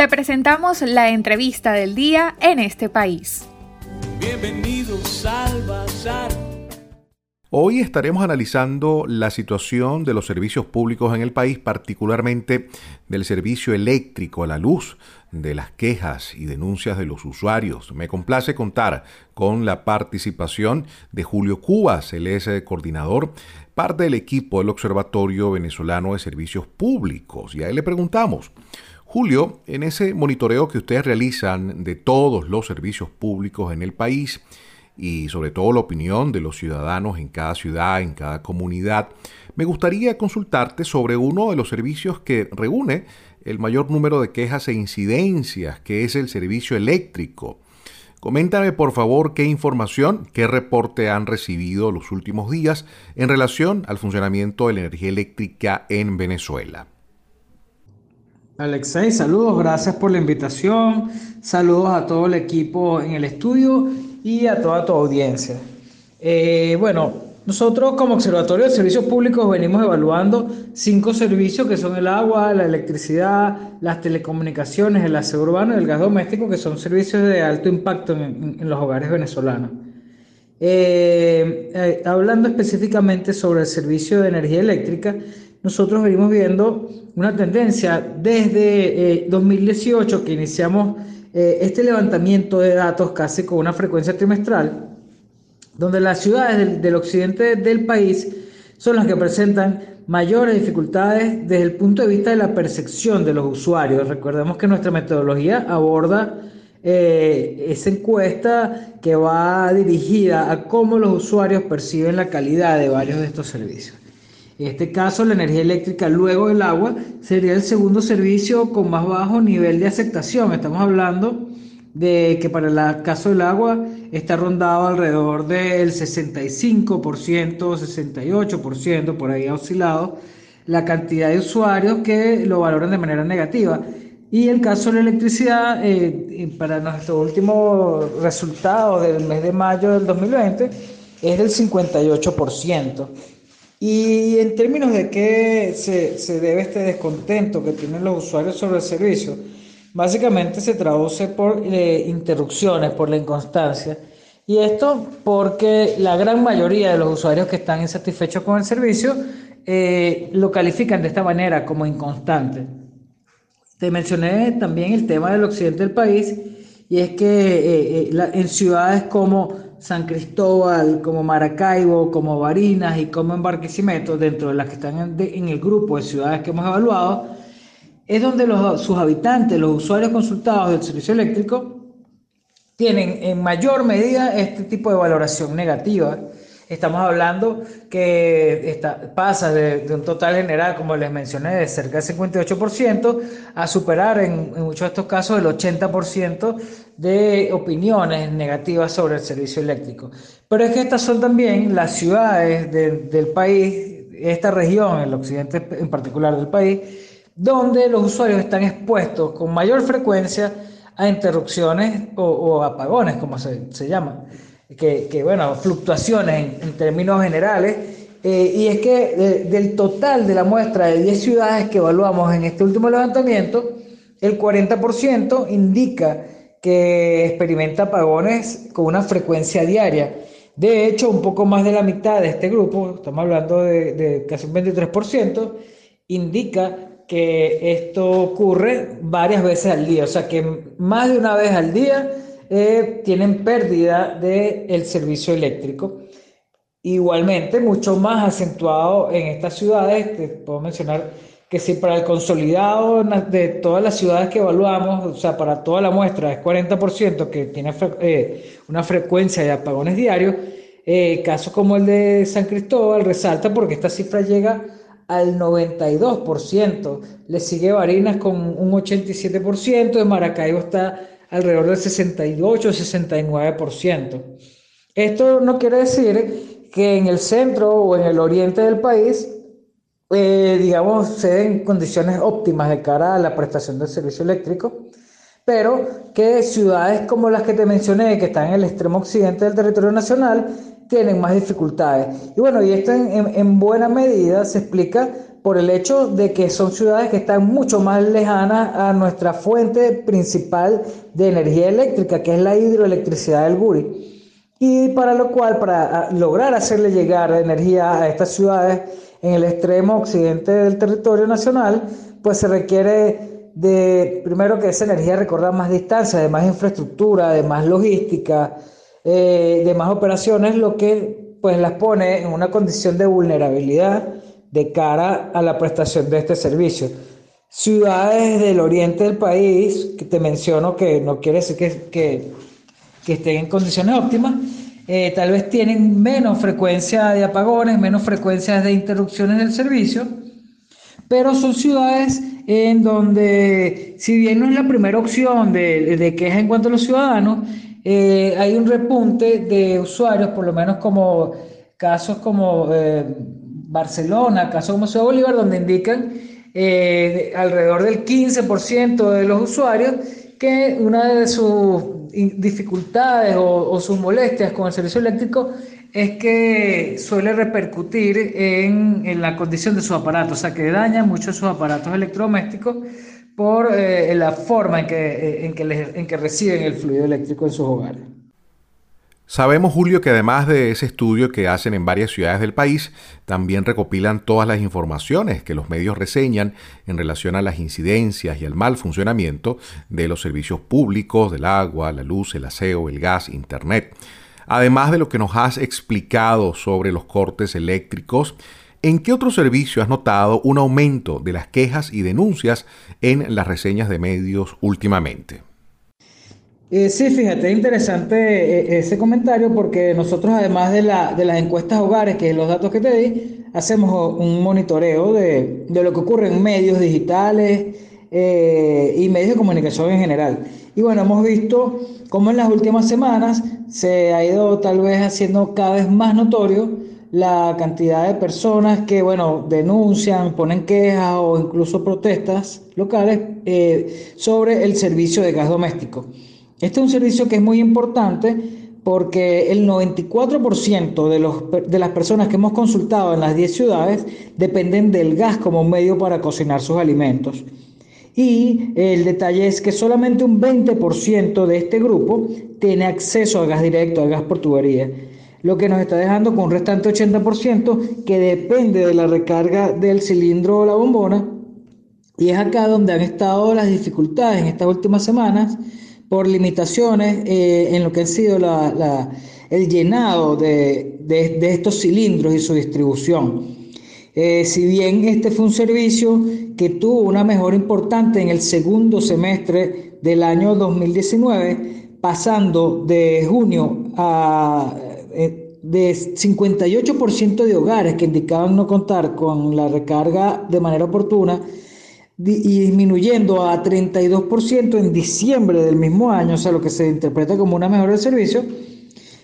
Te presentamos la entrevista del día en este país. Bienvenidos al Bazar. Hoy estaremos analizando la situación de los servicios públicos en el país, particularmente del servicio eléctrico a la luz, de las quejas y denuncias de los usuarios. Me complace contar con la participación de Julio Cubas, él es eh, coordinador, parte del equipo del Observatorio Venezolano de Servicios Públicos. Y a él le preguntamos, Julio, en ese monitoreo que ustedes realizan de todos los servicios públicos en el país, y sobre todo la opinión de los ciudadanos en cada ciudad, en cada comunidad, me gustaría consultarte sobre uno de los servicios que reúne el mayor número de quejas e incidencias, que es el servicio eléctrico. Coméntame por favor qué información, qué reporte han recibido los últimos días en relación al funcionamiento de la energía eléctrica en Venezuela. Alexei, saludos, gracias por la invitación, saludos a todo el equipo en el estudio y a toda tu audiencia. Eh, bueno, nosotros como Observatorio de Servicios Públicos venimos evaluando cinco servicios que son el agua, la electricidad, las telecomunicaciones, el aseo urbano y el gas doméstico, que son servicios de alto impacto en, los hogares venezolanos. Eh, eh, hablando específicamente sobre el servicio de energía eléctrica, nosotros venimos viendo una tendencia desde 2018 que iniciamos eh, este levantamiento de datos casi con una frecuencia trimestral, donde las ciudades del, occidente del país son las que presentan mayores dificultades desde el punto de vista de la percepción de los usuarios. Recordemos que nuestra metodología aborda eh, esa encuesta que va dirigida a cómo los usuarios perciben la calidad de varios de estos servicios. En este caso, la energía eléctrica luego del agua sería el segundo servicio con más bajo nivel de aceptación. Estamos hablando de que para el caso del agua está rondado alrededor del 65%, 68%, por ahí ha oscilado la cantidad de usuarios que lo valoran de manera negativa. Y el caso de la electricidad, eh, para nuestro último resultado del mes de mayo del 2020, es del 58%. Y en términos de qué se, se, debe este descontento que tienen los usuarios sobre el servicio, básicamente se traduce por eh, interrupciones, por la inconstancia. Y esto porque la gran mayoría de los usuarios que están insatisfechos con el servicio eh, lo califican de esta manera como inconstante. Te mencioné también el tema del occidente del país y es que eh, en ciudades como San Cristóbal, como Maracaibo, como Barinas y como en Barquisimeto, dentro de las que están en, el grupo de ciudades que hemos evaluado, es donde sus habitantes, los usuarios consultados del servicio eléctrico, tienen en mayor medida este tipo de valoración negativa Estamos hablando que pasa de, un total general, como les mencioné, de cerca del 58% a superar en, muchos de estos casos el 80% de opiniones negativas sobre el servicio eléctrico. Pero es que estas son también las ciudades del país, esta región, el occidente en particular del país, donde los usuarios están expuestos con mayor frecuencia a interrupciones o, apagones, como se, se llama que, bueno, fluctuaciones en, términos generales. Eh, y es que del total de la muestra de 10 ciudades que evaluamos en este último levantamiento, el 40% indica que experimenta apagones con una frecuencia diaria. De hecho, un poco más de la mitad de este grupo, estamos hablando de, de casi un 23%, indica que esto ocurre varias veces al día, o sea que más de una vez al día eh, tienen pérdida del servicio eléctrico. Igualmente, mucho más acentuado en estas ciudades, te puedo mencionar que si para el consolidado de todas las ciudades que evaluamos, o sea, para toda la muestra es 40% que tiene eh, una frecuencia de apagones diarios, eh, casos como el de San Cristóbal resalta porque esta cifra llega al 92%, le sigue Barinas con un 87%, de Maracaibo está alrededor del 68-69%. Esto no quiere decir que en el centro o en el oriente del país, eh, digamos, se den condiciones óptimas de cara a la prestación del servicio eléctrico, pero que ciudades como las que te mencioné, que están en el extremo occidente del territorio nacional, tienen más dificultades. Y bueno, y esto en, en buena medida se explica por el hecho de que son ciudades que están mucho más lejanas a nuestra fuente principal de energía eléctrica, que es la hidroelectricidad del Guri. Y para lo cual, para lograr hacerle llegar energía a estas ciudades en el extremo occidente del territorio nacional, pues se requiere de, primero que esa energía recorra más distancia, de más infraestructura, de más logística, eh, de más operaciones, lo que pues las pone en una condición de vulnerabilidad de cara a la prestación de este servicio. Ciudades del oriente del país, que te menciono que no quiere decir que, que, estén en condiciones óptimas, eh, tal vez tienen menos frecuencia de apagones, menos frecuencias de interrupciones del servicio, pero son ciudades en donde, si bien no es la primera opción de, de queja en cuanto a los ciudadanos, eh, hay un repunte de usuarios, por lo menos como casos como eh, Barcelona, casos como Ciudad Bolívar, donde indican eh, alrededor del 15% de los usuarios que una de sus dificultades o, sus molestias con el servicio eléctrico es que suele repercutir en, la condición de sus aparatos, o sea, que daña mucho sus aparatos electrodomésticos por eh, la forma en, que en que reciben el fluido eléctrico en sus hogares. Sabemos, Julio, que además de ese estudio que hacen en varias ciudades del país, también recopilan todas las informaciones que los medios reseñan en relación a las incidencias y al mal funcionamiento de los servicios públicos, del agua, la luz, el aseo, el gas, Internet. Además de lo que nos has explicado sobre los cortes eléctricos ¿En qué otro servicio has notado un aumento de las quejas y denuncias en las reseñas de medios últimamente? Eh, sí, fíjate, es interesante eh, ese comentario porque nosotros además de, la, de, las encuestas hogares, que es los datos que te di, hacemos un monitoreo de, lo que ocurre en medios digitales eh, y medios de comunicación en general. Y bueno, hemos visto cómo en las últimas semanas se ha ido tal vez haciendo cada vez más notorio la cantidad de personas que, bueno, denuncian, ponen quejas o incluso protestas locales sobre el servicio de gas doméstico. Este es un servicio que es muy importante porque el 94% de, los, de las personas que hemos consultado en las 10 ciudades dependen del gas como medio para cocinar sus alimentos. Y el detalle es que solamente un 20% de este grupo tiene acceso a gas directo, a gas por tubería lo que nos está dejando con un restante 80% que depende de la recarga del cilindro o la bombona. Y es acá donde han estado las dificultades en estas últimas semanas por limitaciones eh, en lo que ha sido el llenado de, estos cilindros y su distribución. Eh, si bien este fue un servicio que tuvo una mejora importante en el segundo semestre del año 2019, pasando de junio a eh, de 58% de hogares que indicaban no contar con la recarga de manera oportuna y disminuyendo a 32% en diciembre del mismo año, o sea, lo que se interpreta como una mejora del servicio,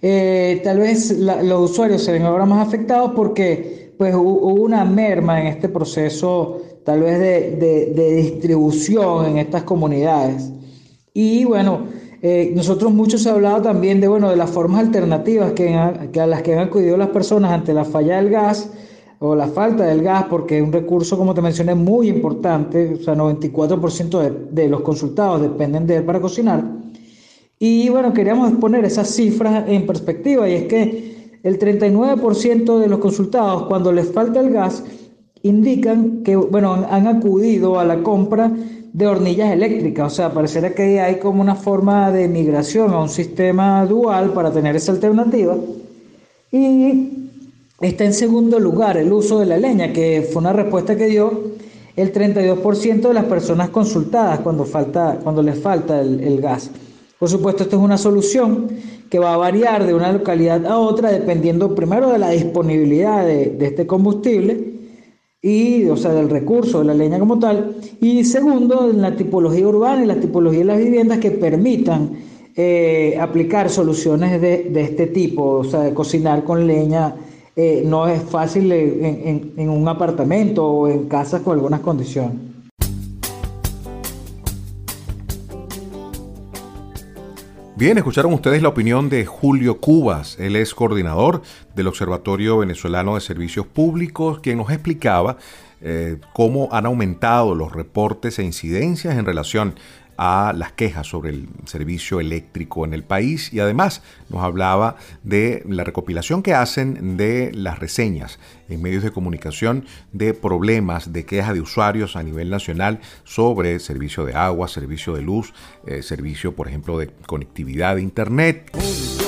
eh, tal vez los usuarios se ven ahora más afectados porque pues, hubo una merma en este proceso tal vez de, de distribución en estas comunidades. Y bueno, eh, nosotros muchos se ha hablado también de, bueno, de las formas alternativas que, a las que han acudido las personas ante la falla del gas o la falta del gas, porque es un recurso, como te mencioné, muy importante, o sea, 94% de, de los consultados dependen de él para cocinar. Y bueno, queríamos poner esas cifras en perspectiva, y es que el 39% de los consultados, cuando les falta el gas, indican que, bueno, han acudido a la compra de hornillas eléctricas. O sea, pareciera que hay como una forma de migración a un sistema dual para tener esa alternativa. Y está en segundo lugar el uso de la leña, que fue una respuesta que dio el 32% de las personas consultadas cuando, falta, cuando les falta el, gas. Por supuesto, esto es una solución que va a variar de una localidad a otra dependiendo primero de la disponibilidad de, de este combustible y, o sea, del recurso de la leña como tal, y segundo, en la tipología urbana y la tipología de las viviendas que permitan eh, aplicar soluciones de, este tipo, o sea, de cocinar con leña. Eh, no es fácil en, un apartamento o en casas con algunas condiciones. Bien, escucharon ustedes la opinión de Julio Cubas. Él es coordinador del Observatorio Venezolano de Servicios Públicos, quien nos explicaba eh, cómo han aumentado los reportes e incidencias en relación a las quejas sobre el servicio eléctrico en el país y además nos hablaba de la recopilación que hacen de las reseñas en medios de comunicación de problemas, de quejas de usuarios a nivel nacional sobre servicio de agua, servicio de luz, eh, servicio por ejemplo de conectividad de internet.